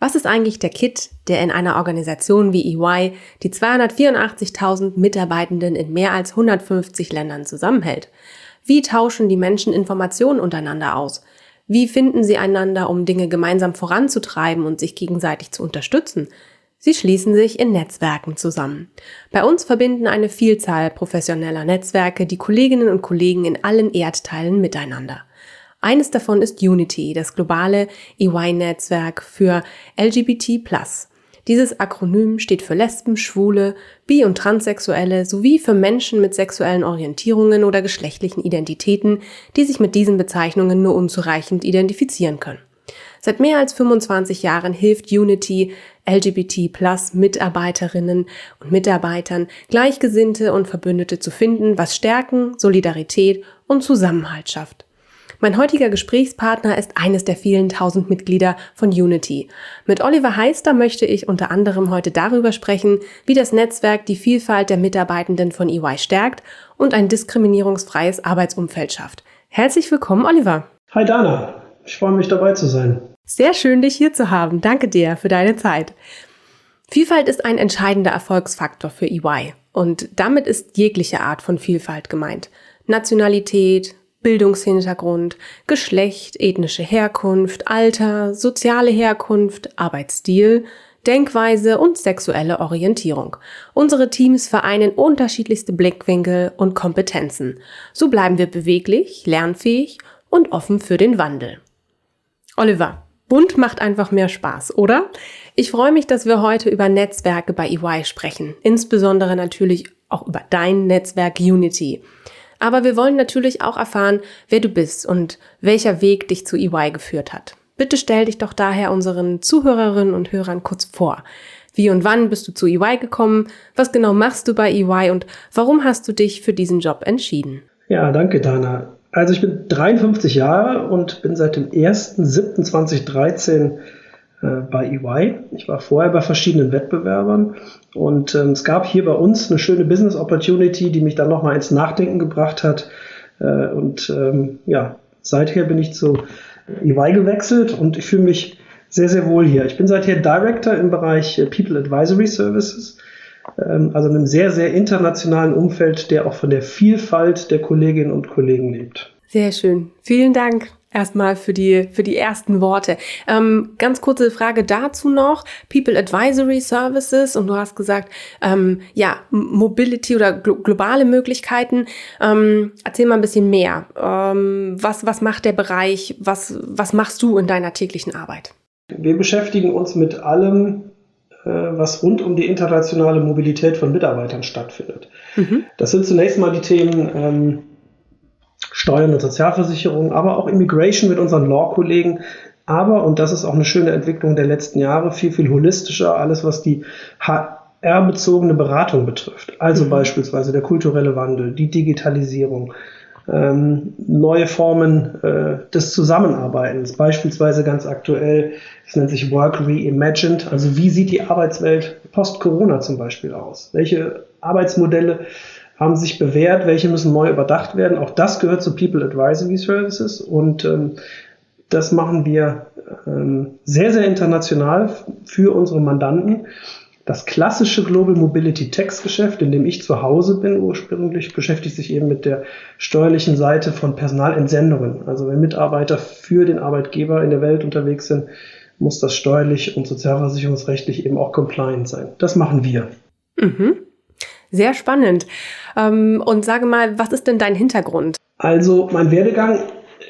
Was ist eigentlich der Kit, der in einer Organisation wie EY die 284.000 Mitarbeitenden in mehr als 150 Ländern zusammenhält? Wie tauschen die Menschen Informationen untereinander aus? Wie finden sie einander, um Dinge gemeinsam voranzutreiben und sich gegenseitig zu unterstützen? Sie schließen sich in Netzwerken zusammen. Bei uns verbinden eine Vielzahl professioneller Netzwerke die Kolleginnen und Kollegen in allen Erdteilen miteinander. Eines davon ist Unity, das globale EY-Netzwerk für LGBT+. Dieses Akronym steht für Lesben, Schwule, Bi- und Transsexuelle sowie für Menschen mit sexuellen Orientierungen oder geschlechtlichen Identitäten, die sich mit diesen Bezeichnungen nur unzureichend identifizieren können. Seit mehr als 25 Jahren hilft Unity LGBT Plus Mitarbeiterinnen und Mitarbeitern, Gleichgesinnte und Verbündete zu finden, was Stärken, Solidarität und Zusammenhalt schafft. Mein heutiger Gesprächspartner ist eines der vielen tausend Mitglieder von Unity. Mit Oliver Heister möchte ich unter anderem heute darüber sprechen, wie das Netzwerk die Vielfalt der Mitarbeitenden von EY stärkt und ein diskriminierungsfreies Arbeitsumfeld schafft. Herzlich willkommen, Oliver. Hi Dana, ich freue mich dabei zu sein. Sehr schön, dich hier zu haben. Danke dir für deine Zeit. Vielfalt ist ein entscheidender Erfolgsfaktor für EY und damit ist jegliche Art von Vielfalt gemeint. Nationalität, Bildungshintergrund, Geschlecht, ethnische Herkunft, Alter, soziale Herkunft, Arbeitsstil, Denkweise und sexuelle Orientierung. Unsere Teams vereinen unterschiedlichste Blickwinkel und Kompetenzen. So bleiben wir beweglich, lernfähig und offen für den Wandel. Oliver, bunt macht einfach mehr Spaß, oder? Ich freue mich, dass wir heute über Netzwerke bei EY sprechen, insbesondere natürlich auch über dein Netzwerk Unity. Aber wir wollen natürlich auch erfahren, wer du bist und welcher Weg dich zu EY geführt hat. Bitte stell dich doch daher unseren Zuhörerinnen und Hörern kurz vor. Wie und wann bist du zu EY gekommen? Was genau machst du bei EY und warum hast du dich für diesen Job entschieden? Ja, danke, Dana. Also ich bin 53 Jahre und bin seit dem 1.7.2013 äh, bei EY. Ich war vorher bei verschiedenen Wettbewerbern und ähm, es gab hier bei uns eine schöne Business Opportunity, die mich dann nochmal ins Nachdenken gebracht hat. Äh, und ähm, ja, seither bin ich zu EY gewechselt und ich fühle mich sehr, sehr wohl hier. Ich bin seither Director im Bereich äh, People Advisory Services, ähm, also einem sehr, sehr internationalen Umfeld, der auch von der Vielfalt der Kolleginnen und Kollegen lebt. Sehr schön. Vielen Dank erstmal für die, für die ersten Worte. Ähm, ganz kurze Frage dazu noch. People Advisory Services und du hast gesagt, ähm, ja, Mobility oder glo globale Möglichkeiten. Ähm, erzähl mal ein bisschen mehr. Ähm, was, was macht der Bereich? Was, was machst du in deiner täglichen Arbeit? Wir beschäftigen uns mit allem, äh, was rund um die internationale Mobilität von Mitarbeitern stattfindet. Mhm. Das sind zunächst mal die Themen, ähm, Steuern und Sozialversicherung, aber auch Immigration mit unseren Law-Kollegen. Aber, und das ist auch eine schöne Entwicklung der letzten Jahre, viel, viel holistischer, alles was die HR-bezogene Beratung betrifft. Also mhm. beispielsweise der kulturelle Wandel, die Digitalisierung, ähm, neue Formen äh, des Zusammenarbeitens, beispielsweise ganz aktuell, es nennt sich Work Reimagined, also wie sieht die Arbeitswelt post-Corona zum Beispiel aus? Welche Arbeitsmodelle haben sich bewährt, welche müssen neu überdacht werden. Auch das gehört zu People Advisory Services und ähm, das machen wir ähm, sehr, sehr international für unsere Mandanten. Das klassische Global Mobility Tax Geschäft, in dem ich zu Hause bin ursprünglich, beschäftigt sich eben mit der steuerlichen Seite von Personalentsendungen. Also wenn Mitarbeiter für den Arbeitgeber in der Welt unterwegs sind, muss das steuerlich und sozialversicherungsrechtlich eben auch compliant sein. Das machen wir. Mhm. Sehr spannend. Ähm, und sage mal, was ist denn dein Hintergrund? Also mein Werdegang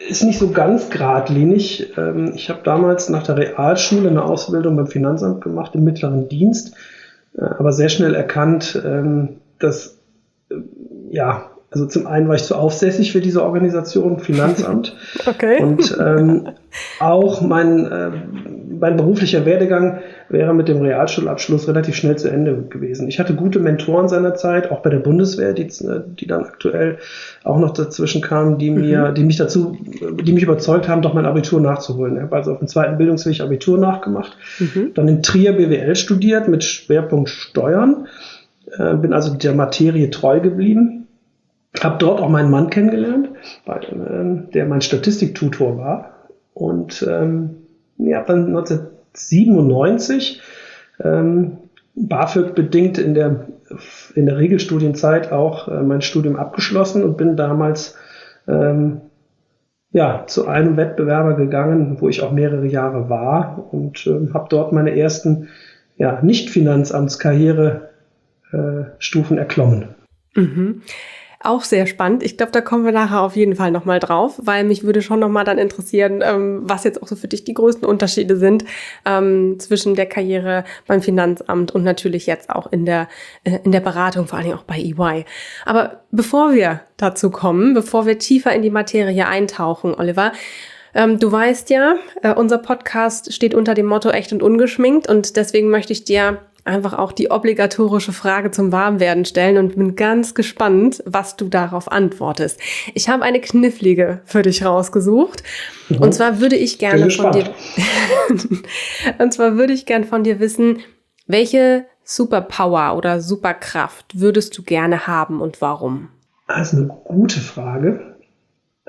ist nicht so ganz geradlinig. Ähm, ich habe damals nach der Realschule eine Ausbildung beim Finanzamt gemacht im mittleren Dienst, äh, aber sehr schnell erkannt, ähm, dass äh, ja also zum einen war ich zu aufsässig für diese Organisation, Finanzamt. okay. Und ähm, auch mein, äh, mein beruflicher Werdegang wäre mit dem Realschulabschluss relativ schnell zu Ende gewesen. Ich hatte gute Mentoren seinerzeit, auch bei der Bundeswehr, die, die dann aktuell auch noch dazwischen kamen, die mir, mhm. die mich dazu, die mich überzeugt haben, doch mein Abitur nachzuholen. Ich habe also auf dem zweiten Bildungsweg Abitur nachgemacht, mhm. dann in Trier BWL studiert mit Schwerpunkt Steuern, äh, bin also der Materie treu geblieben, habe dort auch meinen Mann kennengelernt, bei, äh, der mein Statistiktutor war und ähm, ja, dann 1997 ähm, BAföG bedingt in der, in der Regelstudienzeit auch äh, mein Studium abgeschlossen und bin damals ähm, ja, zu einem Wettbewerber gegangen, wo ich auch mehrere Jahre war und äh, habe dort meine ersten ja, Nicht-Finanzamtskarriere-Stufen äh, erklommen. Mhm. Auch sehr spannend. Ich glaube, da kommen wir nachher auf jeden Fall nochmal drauf, weil mich würde schon nochmal dann interessieren, ähm, was jetzt auch so für dich die größten Unterschiede sind ähm, zwischen der Karriere beim Finanzamt und natürlich jetzt auch in der, äh, in der Beratung, vor allen Dingen auch bei EY. Aber bevor wir dazu kommen, bevor wir tiefer in die Materie eintauchen, Oliver, ähm, du weißt ja, äh, unser Podcast steht unter dem Motto echt und ungeschminkt und deswegen möchte ich dir einfach auch die obligatorische Frage zum Warmwerden stellen und bin ganz gespannt, was du darauf antwortest. Ich habe eine knifflige für dich rausgesucht. Mhm. Und zwar würde ich gerne von dir, und zwar würde ich gerne von dir wissen, welche Superpower oder Superkraft würdest du gerne haben und warum? Das ist eine gute Frage.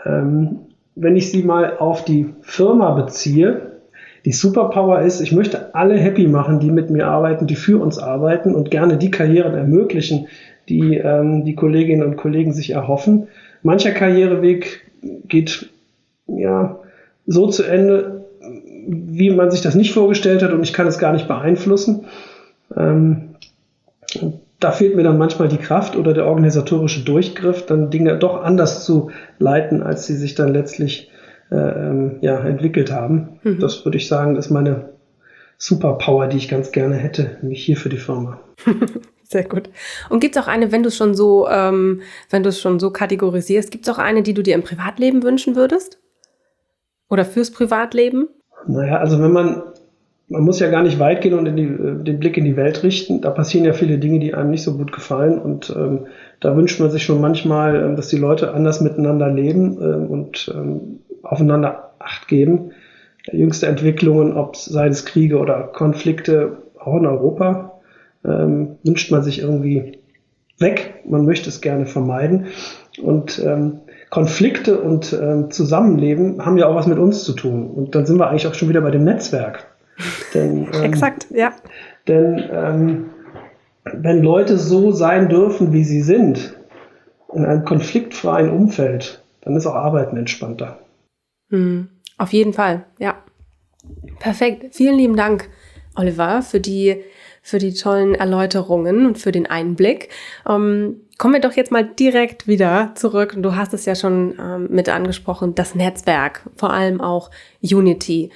Ähm, wenn ich sie mal auf die Firma beziehe, die Superpower ist, ich möchte alle happy machen, die mit mir arbeiten, die für uns arbeiten und gerne die Karrieren ermöglichen, die ähm, die Kolleginnen und Kollegen sich erhoffen. Mancher Karriereweg geht ja so zu Ende, wie man sich das nicht vorgestellt hat und ich kann es gar nicht beeinflussen. Ähm, da fehlt mir dann manchmal die Kraft oder der organisatorische Durchgriff, dann Dinge doch anders zu leiten, als sie sich dann letztlich äh, ähm, ja, entwickelt haben. Mhm. Das würde ich sagen, ist meine Superpower, die ich ganz gerne hätte, nämlich hier für die Firma. Sehr gut. Und gibt es auch eine, wenn du es schon so, ähm, wenn du es schon so kategorisierst, gibt es auch eine, die du dir im Privatleben wünschen würdest? Oder fürs Privatleben? Naja, also wenn man, man muss ja gar nicht weit gehen und die, äh, den Blick in die Welt richten. Da passieren ja viele Dinge, die einem nicht so gut gefallen. Und ähm, da wünscht man sich schon manchmal, ähm, dass die Leute anders miteinander leben ähm, und ähm, aufeinander Acht geben. Jüngste Entwicklungen, ob es seien es Kriege oder Konflikte, auch in Europa, ähm, wünscht man sich irgendwie weg. Man möchte es gerne vermeiden. Und ähm, Konflikte und ähm, Zusammenleben haben ja auch was mit uns zu tun. Und dann sind wir eigentlich auch schon wieder bei dem Netzwerk. Denn, ähm, Exakt, ja. Denn ähm, wenn Leute so sein dürfen, wie sie sind, in einem konfliktfreien Umfeld, dann ist auch Arbeiten entspannter. Hm, auf jeden Fall, ja. Perfekt. Vielen lieben Dank, Oliver, für die, für die tollen Erläuterungen und für den Einblick. Ähm, kommen wir doch jetzt mal direkt wieder zurück. Du hast es ja schon ähm, mit angesprochen, das Netzwerk, vor allem auch Unity.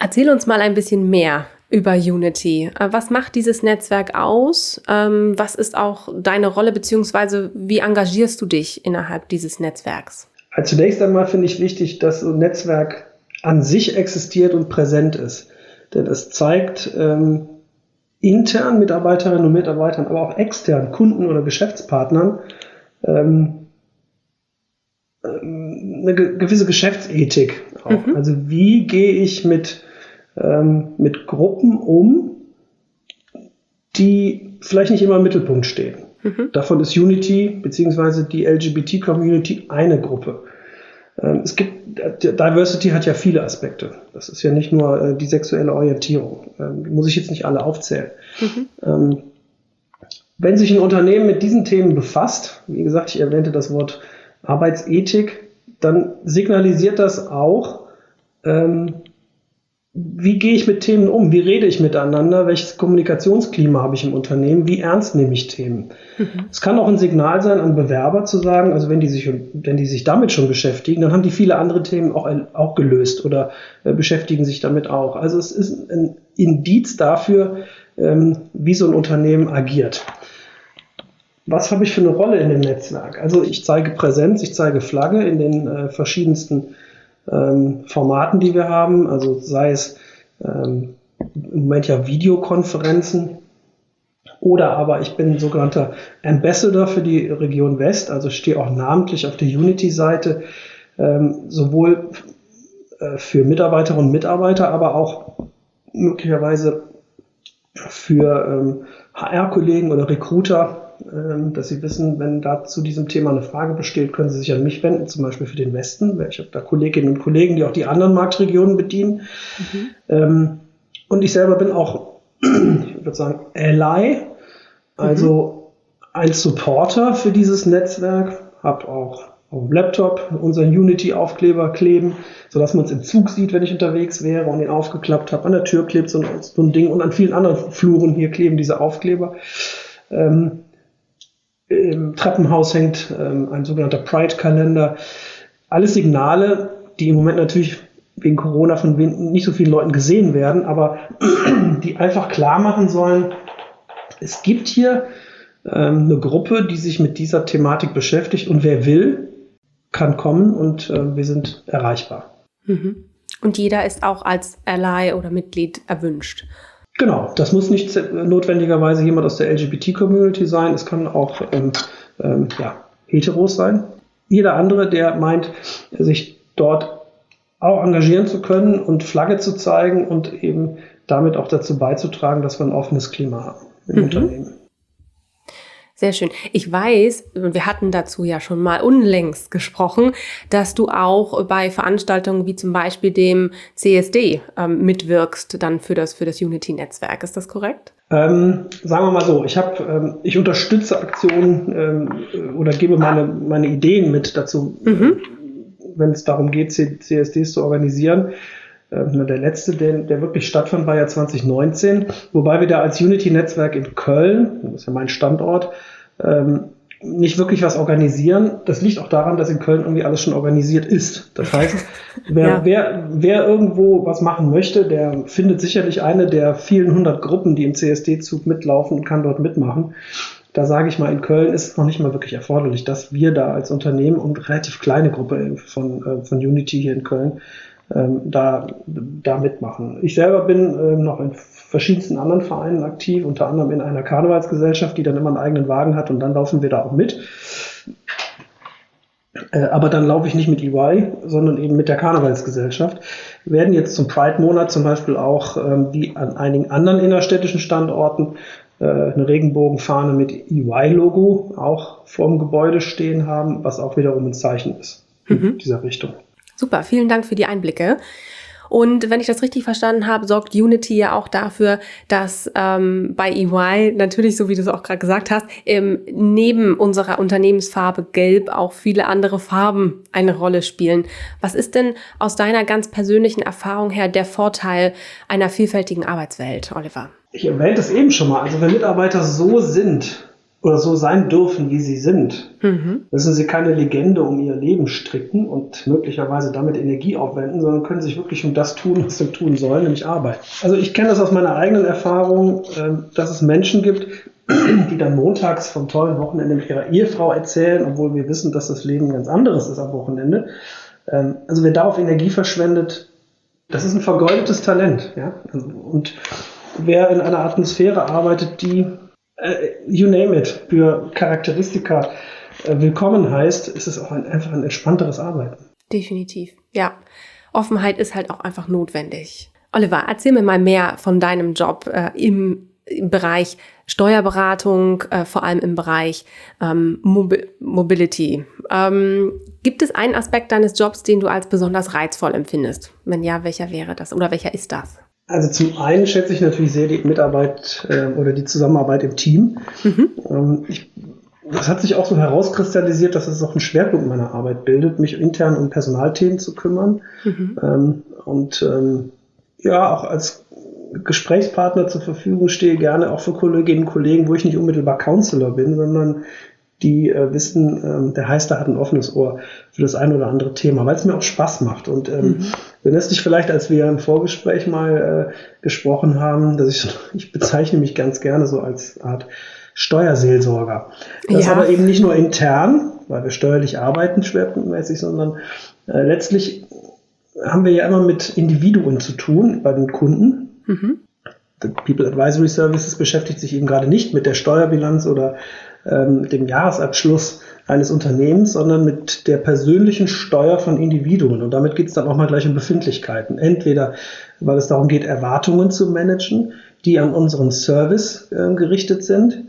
Erzähl uns mal ein bisschen mehr über Unity. Äh, was macht dieses Netzwerk aus? Ähm, was ist auch deine Rolle, beziehungsweise wie engagierst du dich innerhalb dieses Netzwerks? Also zunächst einmal finde ich wichtig, dass so ein Netzwerk an sich existiert und präsent ist. Denn es zeigt ähm, intern Mitarbeiterinnen und Mitarbeitern, aber auch extern Kunden oder Geschäftspartnern ähm, ähm eine gewisse Geschäftsethik. Auch. Mhm. Also wie gehe ich mit, ähm, mit Gruppen um, die vielleicht nicht immer im Mittelpunkt stehen. Mhm. Davon ist Unity bzw. die LGBT-Community eine Gruppe. Ähm, es gibt, Diversity hat ja viele Aspekte. Das ist ja nicht nur äh, die sexuelle Orientierung. Ähm, die muss ich jetzt nicht alle aufzählen. Mhm. Ähm, wenn sich ein Unternehmen mit diesen Themen befasst, wie gesagt, ich erwähnte das Wort Arbeitsethik, dann signalisiert das auch, wie gehe ich mit Themen um? Wie rede ich miteinander? Welches Kommunikationsklima habe ich im Unternehmen? Wie ernst nehme ich Themen? Mhm. Es kann auch ein Signal sein an Bewerber zu sagen, also wenn die sich, wenn die sich damit schon beschäftigen, dann haben die viele andere Themen auch, auch gelöst oder äh, beschäftigen sich damit auch. Also es ist ein Indiz dafür, ähm, wie so ein Unternehmen agiert. Was habe ich für eine Rolle in dem Netzwerk? Also ich zeige Präsenz, ich zeige Flagge in den äh, verschiedensten ähm, Formaten, die wir haben, also sei es ähm, im Moment ja Videokonferenzen. Oder aber ich bin sogenannter Ambassador für die Region West, also stehe auch namentlich auf der Unity-Seite, ähm, sowohl äh, für Mitarbeiterinnen und Mitarbeiter, aber auch möglicherweise für ähm, HR-Kollegen oder Recruiter, ähm, dass sie wissen, wenn da zu diesem Thema eine Frage besteht, können sie sich an mich wenden, zum Beispiel für den Westen. Ich habe da Kolleginnen und Kollegen, die auch die anderen Marktregionen bedienen. Mhm. Ähm, und ich selber bin auch, ich würde sagen, Ally, also mhm. ein Supporter für dieses Netzwerk, habe auch auf dem Laptop unseren Unity-Aufkleber kleben, sodass man es im Zug sieht, wenn ich unterwegs wäre und ihn aufgeklappt habe. An der Tür klebt so ein, so ein Ding und an vielen anderen Fluren hier kleben diese Aufkleber. Ähm, Im Treppenhaus hängt ähm, ein sogenannter Pride-Kalender. Alles Signale, die im Moment natürlich wegen Corona von nicht so vielen Leuten gesehen werden, aber die einfach klar machen sollen, es gibt hier ähm, eine Gruppe, die sich mit dieser Thematik beschäftigt und wer will, kann kommen und äh, wir sind erreichbar. Mhm. Und jeder ist auch als Ally oder Mitglied erwünscht. Genau, das muss nicht notwendigerweise jemand aus der LGBT-Community sein. Es kann auch ähm, ähm, ja, Heteros sein. Jeder andere, der meint, sich dort auch engagieren zu können und Flagge zu zeigen und eben damit auch dazu beizutragen, dass wir ein offenes Klima haben im mhm. Unternehmen. Sehr schön. Ich weiß, wir hatten dazu ja schon mal unlängst gesprochen, dass du auch bei Veranstaltungen wie zum Beispiel dem CSD ähm, mitwirkst, dann für das, für das Unity-Netzwerk. Ist das korrekt? Ähm, sagen wir mal so, ich habe, ähm, ich unterstütze Aktionen ähm, oder gebe meine, meine Ideen mit dazu, mhm. wenn es darum geht, CSDs zu organisieren. Ähm, der letzte, der, der wirklich stattfand, war ja 2019, wobei wir da als Unity-Netzwerk in Köln, das ist ja mein Standort, ähm, nicht wirklich was organisieren. Das liegt auch daran, dass in Köln irgendwie alles schon organisiert ist. Das heißt, wer, ja. wer, wer irgendwo was machen möchte, der findet sicherlich eine der vielen hundert Gruppen, die im CSD-Zug mitlaufen und kann dort mitmachen. Da sage ich mal, in Köln ist es noch nicht mal wirklich erforderlich, dass wir da als Unternehmen und relativ kleine Gruppe von, äh, von Unity hier in Köln ähm, da, da mitmachen. Ich selber bin ähm, noch in verschiedensten anderen Vereinen aktiv, unter anderem in einer Karnevalsgesellschaft, die dann immer einen eigenen Wagen hat und dann laufen wir da auch mit. Äh, aber dann laufe ich nicht mit EY, sondern eben mit der Karnevalsgesellschaft. Wir werden jetzt zum Pride-Monat zum Beispiel auch, ähm, wie an einigen anderen innerstädtischen Standorten, äh, eine Regenbogenfahne mit EY-Logo auch vorm Gebäude stehen haben, was auch wiederum ein Zeichen ist in mhm. dieser Richtung. Super, vielen Dank für die Einblicke. Und wenn ich das richtig verstanden habe, sorgt Unity ja auch dafür, dass ähm, bei EY natürlich, so wie du es auch gerade gesagt hast, ähm, neben unserer Unternehmensfarbe Gelb auch viele andere Farben eine Rolle spielen. Was ist denn aus deiner ganz persönlichen Erfahrung her der Vorteil einer vielfältigen Arbeitswelt, Oliver? Ich erwähnte es eben schon mal. Also wenn Mitarbeiter so sind, oder so sein dürfen, wie sie sind, mhm. müssen sie keine Legende um ihr Leben stricken und möglicherweise damit Energie aufwenden, sondern können sich wirklich um das tun, was sie tun sollen, nämlich arbeiten. Also ich kenne das aus meiner eigenen Erfahrung, ähm, dass es Menschen gibt, die dann montags vom tollen Wochenende mit ihrer Ehefrau erzählen, obwohl wir wissen, dass das Leben ganz anderes ist am Wochenende. Ähm, also wer darauf Energie verschwendet, das ist ein vergeudetes Talent. Ja? Und wer in einer Atmosphäre arbeitet, die äh, you name it, für Charakteristika äh, willkommen heißt, ist es auch ein, einfach ein entspannteres Arbeiten. Definitiv, ja. Offenheit ist halt auch einfach notwendig. Oliver, erzähl mir mal mehr von deinem Job äh, im, im, Bereich Steuerberatung, äh, vor allem im Bereich ähm, Mobi Mobility. Ähm, gibt es einen Aspekt deines Jobs, den du als besonders reizvoll empfindest? Wenn ja, welcher wäre das oder welcher ist das? Also zum einen schätze ich natürlich sehr die Mitarbeit äh, oder die Zusammenarbeit im Team. Mhm. Ähm, ich, das hat sich auch so herauskristallisiert, dass es auch einen Schwerpunkt meiner Arbeit bildet, mich intern um Personalthemen zu kümmern. Mhm. Ähm, und ähm, ja, auch als Gesprächspartner zur Verfügung stehe, gerne auch für Kolleginnen und Kollegen, wo ich nicht unmittelbar Counselor bin, sondern die äh, wissen, ähm, der Heister hat ein offenes Ohr für das ein oder andere Thema, weil es mir auch Spaß macht. Und ähm, mhm. du erinnerst dich vielleicht, als wir im Vorgespräch mal äh, gesprochen haben, dass ich, ich bezeichne mich ganz gerne so als Art Steuerseelsorger. Das ja. aber eben nicht nur intern, weil wir steuerlich arbeiten schwerpunktmäßig, sondern äh, letztlich haben wir ja immer mit Individuen zu tun bei den Kunden. Mhm. The People Advisory Services beschäftigt sich eben gerade nicht mit der Steuerbilanz oder ähm, dem Jahresabschluss eines Unternehmens, sondern mit der persönlichen Steuer von Individuen. Und damit geht es dann auch mal gleich um Befindlichkeiten. Entweder, weil es darum geht, Erwartungen zu managen, die an unseren Service äh, gerichtet sind,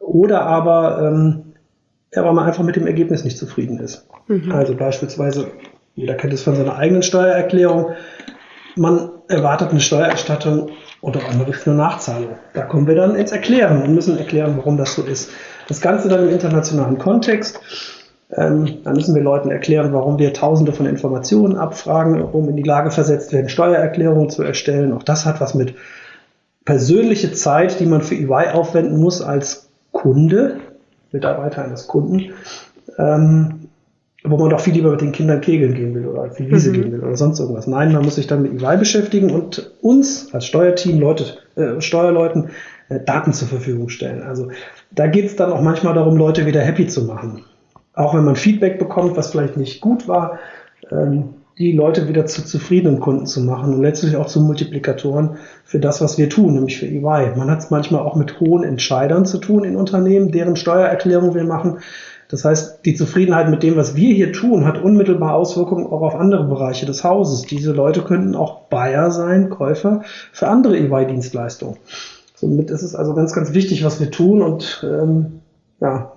oder aber, ähm, ja, weil man einfach mit dem Ergebnis nicht zufrieden ist. Mhm. Also beispielsweise, jeder kennt es von seiner eigenen Steuererklärung, man erwartet eine Steuererstattung und auf einmal gibt es eine Nachzahlung. Da kommen wir dann ins Erklären und müssen erklären, warum das so ist. Das Ganze dann im internationalen Kontext. Ähm, da müssen wir Leuten erklären, warum wir tausende von Informationen abfragen, um in die Lage versetzt werden, Steuererklärungen zu erstellen. Auch das hat was mit persönlicher Zeit, die man für EY aufwenden muss als Kunde, Mitarbeiter eines Kunden, ähm, wo man doch viel lieber mit den Kindern kegeln gehen will oder auf die Wiese mhm. gehen will oder sonst irgendwas. Nein, man muss sich dann mit EY beschäftigen und uns als Steuerteam, Leute, äh, Steuerleuten, äh, Daten zur Verfügung stellen. Also da geht es dann auch manchmal darum, Leute wieder happy zu machen. Auch wenn man Feedback bekommt, was vielleicht nicht gut war, ähm, die Leute wieder zu zufriedenen Kunden zu machen und letztlich auch zu Multiplikatoren für das, was wir tun, nämlich für EY. Man hat es manchmal auch mit hohen Entscheidern zu tun in Unternehmen, deren Steuererklärung wir machen. Das heißt, die Zufriedenheit mit dem, was wir hier tun, hat unmittelbar Auswirkungen auch auf andere Bereiche des Hauses. Diese Leute könnten auch Buyer sein, Käufer für andere EY-Dienstleistungen. Somit ist es also ganz, ganz wichtig, was wir tun und ähm, ja,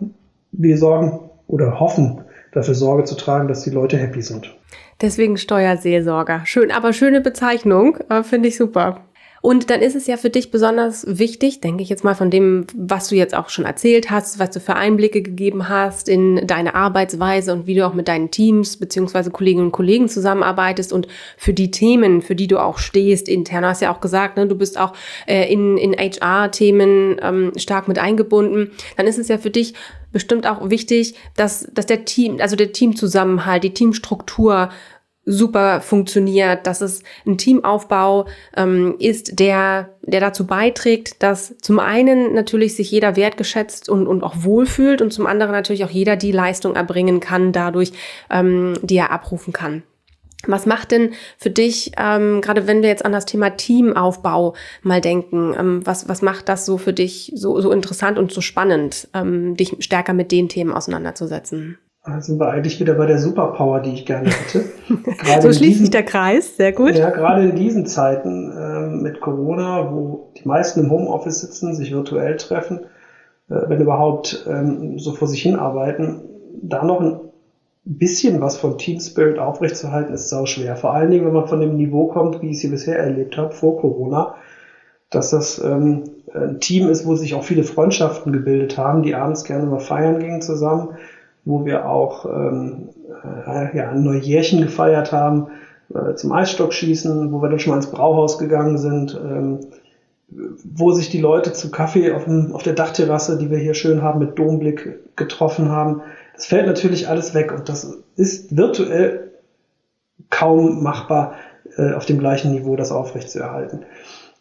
wir sorgen oder hoffen, dafür Sorge zu tragen, dass die Leute happy sind. Deswegen Steuerseelsorger. Schön, aber schöne Bezeichnung, äh, finde ich super. Und dann ist es ja für dich besonders wichtig, denke ich jetzt mal von dem, was du jetzt auch schon erzählt hast, was du für Einblicke gegeben hast in deine Arbeitsweise und wie du auch mit deinen Teams beziehungsweise Kolleginnen und Kollegen zusammenarbeitest und für die Themen, für die du auch stehst, intern hast ja auch gesagt, ne, du bist auch äh, in, in HR-Themen ähm, stark mit eingebunden. Dann ist es ja für dich bestimmt auch wichtig, dass, dass der Team, also der Teamzusammenhalt, die Teamstruktur super funktioniert, dass es ein Teamaufbau ähm, ist, der, der dazu beiträgt, dass zum einen natürlich sich jeder wertgeschätzt und, und auch wohlfühlt und zum anderen natürlich auch jeder die Leistung erbringen kann, dadurch, ähm, die er abrufen kann. Was macht denn für dich, ähm, gerade wenn wir jetzt an das Thema Teamaufbau mal denken, ähm, was, was macht das so für dich so, so interessant und so spannend, ähm, dich stärker mit den Themen auseinanderzusetzen? Da sind wir eigentlich wieder bei der Superpower, die ich gerne hätte. so schließt sich der Kreis, sehr gut. Ja, gerade in diesen Zeiten äh, mit Corona, wo die meisten im Homeoffice sitzen, sich virtuell treffen, äh, wenn überhaupt ähm, so vor sich hin arbeiten, da noch ein bisschen was von Team Spirit aufrechtzuerhalten, ist sau schwer. Vor allen Dingen, wenn man von dem Niveau kommt, wie ich sie bisher erlebt habe, vor Corona, dass das ähm, ein Team ist, wo sich auch viele Freundschaften gebildet haben, die abends gerne mal feiern gingen zusammen wo wir auch ähm, äh, ja, ein Neujährchen gefeiert haben äh, zum Eisstockschießen, wo wir dann schon mal ins Brauhaus gegangen sind, ähm, wo sich die Leute zu Kaffee auf, dem, auf der Dachterrasse, die wir hier schön haben, mit Domblick getroffen haben. Das fällt natürlich alles weg und das ist virtuell kaum machbar, äh, auf dem gleichen Niveau das aufrechtzuerhalten.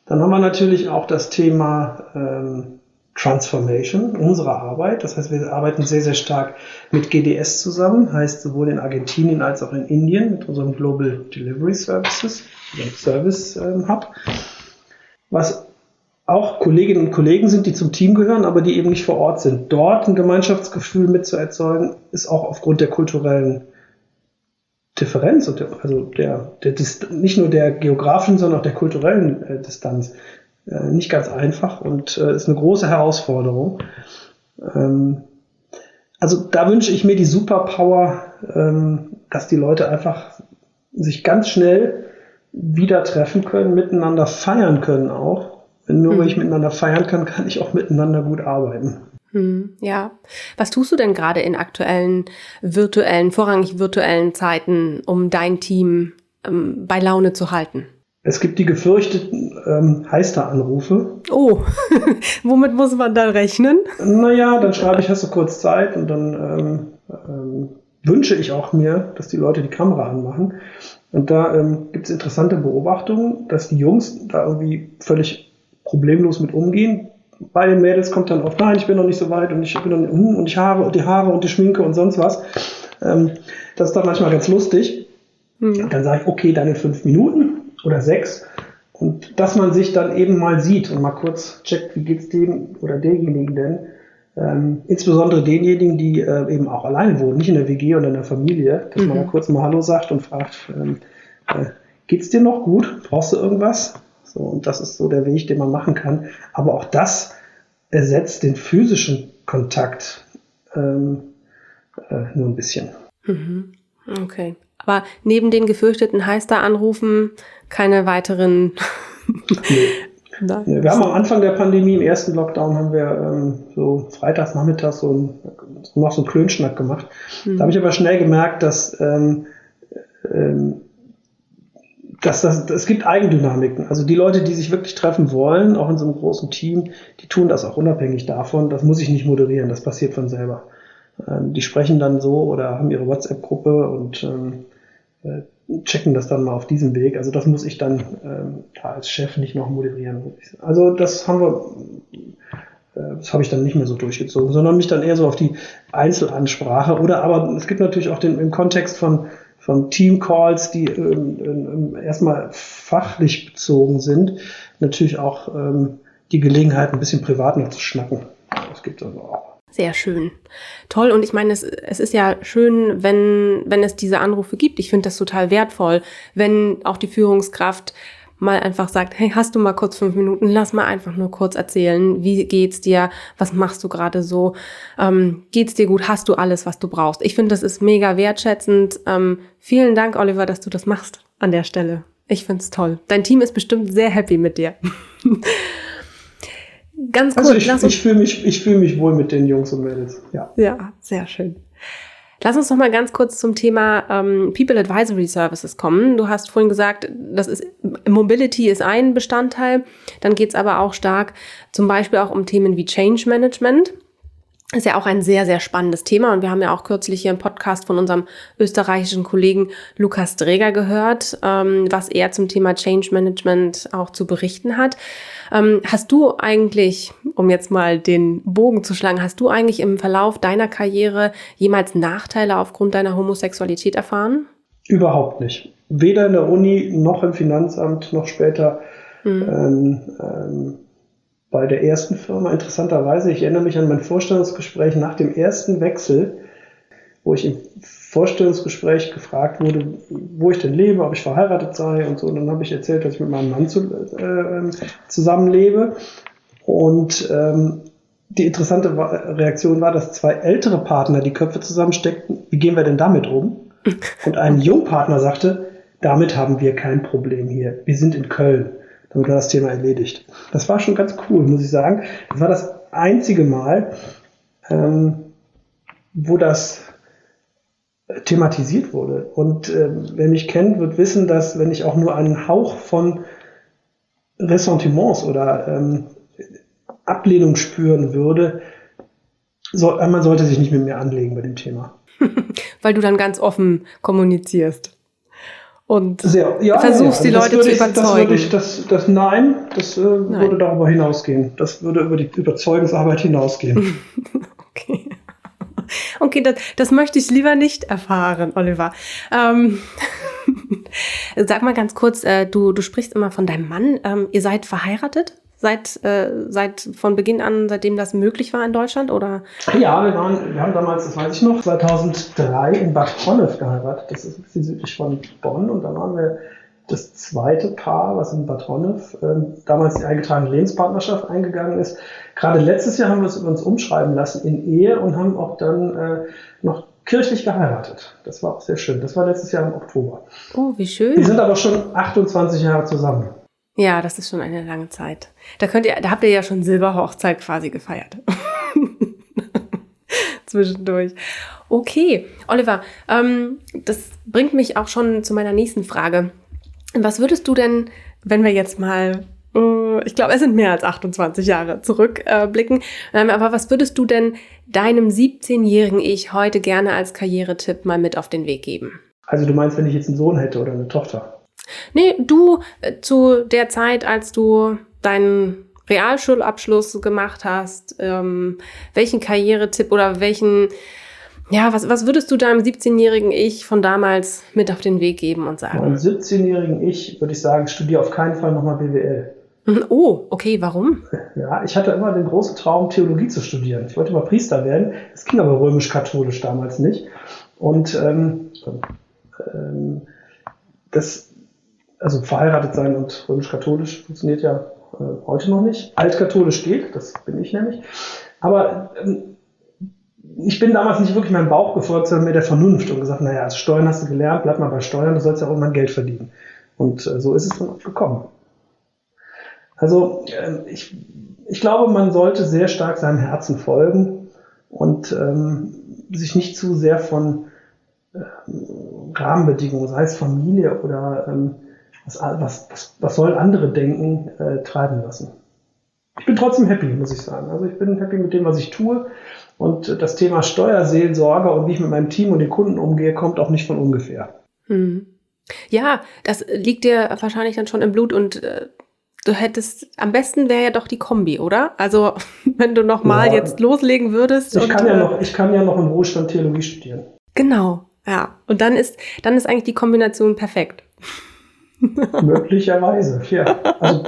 Dann haben wir natürlich auch das Thema ähm, Transformation unserer Arbeit. Das heißt, wir arbeiten sehr, sehr stark mit GDS zusammen, heißt sowohl in Argentinien als auch in Indien mit unserem Global Delivery Services, Service ähm, Hub, was auch Kolleginnen und Kollegen sind, die zum Team gehören, aber die eben nicht vor Ort sind. Dort ein Gemeinschaftsgefühl mitzuerzeugen, ist auch aufgrund der kulturellen Differenz, also der, der nicht nur der geografischen, sondern auch der kulturellen äh, Distanz äh, nicht ganz einfach und äh, ist eine große Herausforderung. Ähm, also da wünsche ich mir die Superpower, ähm, dass die Leute einfach sich ganz schnell wieder treffen können, miteinander feiern können auch. Wenn nur, mhm. weil ich miteinander feiern kann, kann ich auch miteinander gut arbeiten. Hm, ja. Was tust du denn gerade in aktuellen virtuellen, vorrangig virtuellen Zeiten, um dein Team ähm, bei Laune zu halten? Es gibt die gefürchteten ähm, Heister-Anrufe. Oh, womit muss man dann rechnen? Naja, dann schreibe ich, hast du kurz Zeit und dann ähm, ähm, wünsche ich auch mir, dass die Leute die Kamera anmachen. Und da ähm, gibt es interessante Beobachtungen, dass die Jungs da irgendwie völlig problemlos mit umgehen. Bei den Mädels kommt dann oft, nein, ich bin noch nicht so weit und ich bin noch nicht, hm, und ich Haare und die Haare und die Schminke und sonst was. Ähm, das ist dann manchmal ganz lustig. Mhm. Dann sage ich, okay, dann in fünf Minuten oder sechs. Und dass man sich dann eben mal sieht und mal kurz checkt, wie geht's dem oder derjenigen denn. Ähm, insbesondere denjenigen, die äh, eben auch alleine wohnen, nicht in der WG oder in der Familie, dass mhm. man da kurz mal Hallo sagt und fragt, ähm, äh, geht's dir noch gut? Brauchst du irgendwas? So, und das ist so der Weg, den man machen kann. Aber auch das ersetzt den physischen Kontakt ähm, äh, nur ein bisschen. Mhm. Okay. Aber neben den gefürchteten Heister-Anrufen keine weiteren. nee. Nee, wir haben am Anfang der Pandemie, im ersten Lockdown, haben wir ähm, so freitags nachmittags so, ein, so noch so einen Klönschnack gemacht. Mhm. Da habe ich aber schnell gemerkt, dass, ähm, ähm, dass das, es gibt Eigendynamiken. Also die Leute, die sich wirklich treffen wollen, auch in so einem großen Team, die tun das auch unabhängig davon. Das muss ich nicht moderieren, das passiert von selber. Ähm, die sprechen dann so oder haben ihre WhatsApp-Gruppe und ähm, äh, checken das dann mal auf diesem Weg. Also das muss ich dann ähm, da als Chef nicht noch moderieren. Also das haben wir, äh, das habe ich dann nicht mehr so durchgezogen, sondern mich dann eher so auf die Einzelansprache oder aber es gibt natürlich auch den im Kontext von von Team-Calls, die ähm, ähm, erstmal fachlich bezogen sind, natürlich auch ähm, die Gelegenheit, ein bisschen privat noch zu schnacken. Das gibt also auch. Sehr schön. Toll. Und ich meine, es, es ist ja schön, wenn, wenn es diese Anrufe gibt. Ich finde das total wertvoll, wenn auch die Führungskraft mal einfach sagt, hey, hast du mal kurz fünf Minuten? Lass mal einfach nur kurz erzählen. Wie geht's dir? Was machst du gerade so? Ähm, geht's dir gut? Hast du alles, was du brauchst? Ich finde, das ist mega wertschätzend. Ähm, vielen Dank, Oliver, dass du das machst an der Stelle. Ich find's toll. Dein Team ist bestimmt sehr happy mit dir. Ganz kurz. Also ich, ich fühle mich, ich fühle mich wohl mit den Jungs und Mädels. Ja. Ja, sehr schön. Lass uns noch mal ganz kurz zum Thema ähm, People Advisory Services kommen. Du hast vorhin gesagt, das ist Mobility ist ein Bestandteil. Dann geht es aber auch stark zum Beispiel auch um Themen wie Change Management. Ist ja auch ein sehr, sehr spannendes Thema und wir haben ja auch kürzlich hier im Podcast von unserem österreichischen Kollegen Lukas Dreger gehört, ähm, was er zum Thema Change Management auch zu berichten hat. Ähm, hast du eigentlich, um jetzt mal den Bogen zu schlagen, hast du eigentlich im Verlauf deiner Karriere jemals Nachteile aufgrund deiner Homosexualität erfahren? Überhaupt nicht. Weder in der Uni noch im Finanzamt noch später. Mhm. Ähm, ähm, bei der ersten Firma, interessanterweise, ich erinnere mich an mein Vorstellungsgespräch nach dem ersten Wechsel, wo ich im Vorstellungsgespräch gefragt wurde, wo ich denn lebe, ob ich verheiratet sei und so. Und dann habe ich erzählt, dass ich mit meinem Mann zu, äh, zusammenlebe. Und ähm, die interessante Reaktion war, dass zwei ältere Partner die Köpfe zusammensteckten. Wie gehen wir denn damit um? Und ein Jungpartner sagte, damit haben wir kein Problem hier. Wir sind in Köln damit war das Thema erledigt. Das war schon ganz cool, muss ich sagen. Das war das einzige Mal, ähm, wo das thematisiert wurde. Und äh, wer mich kennt, wird wissen, dass wenn ich auch nur einen Hauch von Ressentiments oder ähm, Ablehnung spüren würde, so, man sollte sich nicht mit mir anlegen bei dem Thema. Weil du dann ganz offen kommunizierst und Sehr, ja, versuchst ja, ja. die also Leute zu überzeugen. Das ich, das, das, nein, das äh, nein. würde darüber hinausgehen. Das würde über die Überzeugungsarbeit hinausgehen. okay. Okay, das, das möchte ich lieber nicht erfahren, Oliver. Ähm, sag mal ganz kurz, äh, du, du sprichst immer von deinem Mann. Ähm, ihr seid verheiratet? Seit, äh, seit von Beginn an, seitdem das möglich war in Deutschland? Oder? Ja, wir, waren, wir haben damals, das weiß ich noch, 2003 in Bad Honnef geheiratet. Das ist ein bisschen südlich von Bonn. Und dann waren wir das zweite Paar, was in Bad Honnef äh, damals die eingetragene Lebenspartnerschaft eingegangen ist. Gerade letztes Jahr haben wir es uns umschreiben lassen in Ehe und haben auch dann äh, noch kirchlich geheiratet. Das war auch sehr schön. Das war letztes Jahr im Oktober. Oh, wie schön. Wir sind aber schon 28 Jahre zusammen. Ja, das ist schon eine lange Zeit. Da könnt ihr, da habt ihr ja schon Silberhochzeit quasi gefeiert. Zwischendurch. Okay, Oliver, ähm, das bringt mich auch schon zu meiner nächsten Frage. Was würdest du denn, wenn wir jetzt mal, äh, ich glaube, es sind mehr als 28 Jahre zurückblicken, äh, ähm, aber was würdest du denn deinem 17-jährigen Ich heute gerne als Karrieretipp mal mit auf den Weg geben? Also du meinst, wenn ich jetzt einen Sohn hätte oder eine Tochter? Nee, du äh, zu der Zeit, als du deinen Realschulabschluss gemacht hast, ähm, welchen Karrieretipp oder welchen Ja, was, was würdest du deinem 17-jährigen Ich von damals mit auf den Weg geben und sagen? Meinem 17-jährigen Ich würde ich sagen, studiere auf keinen Fall nochmal BWL. Hm, oh, okay, warum? Ja, ich hatte immer den großen Traum, Theologie zu studieren. Ich wollte mal Priester werden. Das ging aber römisch-katholisch damals nicht. Und ähm, ähm, das, also verheiratet sein und römisch-katholisch funktioniert ja äh, heute noch nicht. Altkatholisch geht, das bin ich nämlich. Aber ähm, ich bin damals nicht wirklich meinem Bauch gefolgt, sondern mir der Vernunft und gesagt, naja, als Steuern hast du gelernt, bleib mal bei Steuern, du sollst ja auch irgendwann Geld verdienen. Und äh, so ist es dann auch gekommen. Also äh, ich, ich glaube, man sollte sehr stark seinem Herzen folgen und ähm, sich nicht zu sehr von äh, Rahmenbedingungen, sei es Familie oder ähm, was, was, was, was sollen andere denken, äh, treiben lassen. Ich bin trotzdem happy, muss ich sagen. Also ich bin happy mit dem, was ich tue. Und das Thema Steuerseelsorge und wie ich mit meinem Team und den Kunden umgehe, kommt auch nicht von ungefähr. Hm. Ja, das liegt dir wahrscheinlich dann schon im Blut und äh, du hättest, am besten wäre ja doch die Kombi, oder? Also wenn du nochmal ja, jetzt loslegen würdest. Ich, kann ja äh, noch, ich kann ja noch im Wohlstand Theologie studieren. Genau, ja. Und dann ist, dann ist eigentlich die Kombination perfekt. Möglicherweise, ja. Also,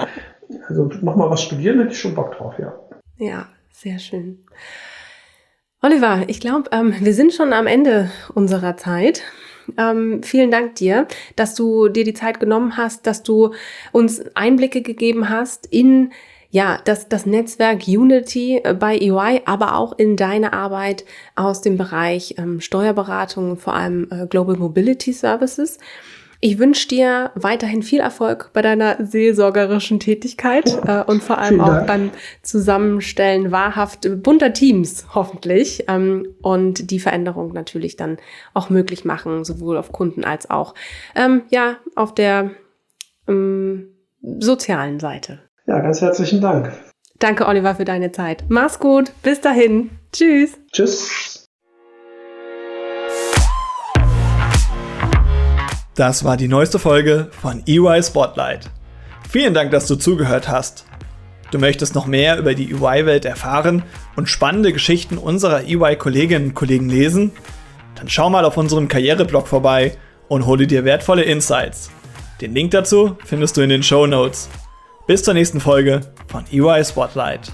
also nochmal was studieren hätte ich schon Bock drauf, ja. Ja, sehr schön. Oliver, ich glaube, ähm, wir sind schon am Ende unserer Zeit. Ähm, vielen Dank dir, dass du dir die Zeit genommen hast, dass du uns Einblicke gegeben hast in ja, das, das Netzwerk Unity äh, bei EY, aber auch in deine Arbeit aus dem Bereich ähm, Steuerberatung, vor allem äh, Global Mobility Services. Ich wünsche dir weiterhin viel Erfolg bei deiner seelsorgerischen Tätigkeit äh, und vor allem auch beim Zusammenstellen wahrhaft bunter Teams, hoffentlich. Ähm, und die Veränderung natürlich dann auch möglich machen, sowohl auf Kunden als auch ähm, ja, auf der ähm, sozialen Seite. Ja, ganz herzlichen Dank. Danke, Oliver, für deine Zeit. Mach's gut. Bis dahin. Tschüss. Tschüss. Das war die neueste Folge von EY Spotlight. Vielen Dank, dass du zugehört hast. Du möchtest noch mehr über die EY-Welt erfahren und spannende Geschichten unserer EY-Kolleginnen und Kollegen lesen? Dann schau mal auf unserem Karriereblog vorbei und hole dir wertvolle Insights. Den Link dazu findest du in den Show Notes. Bis zur nächsten Folge von EY Spotlight.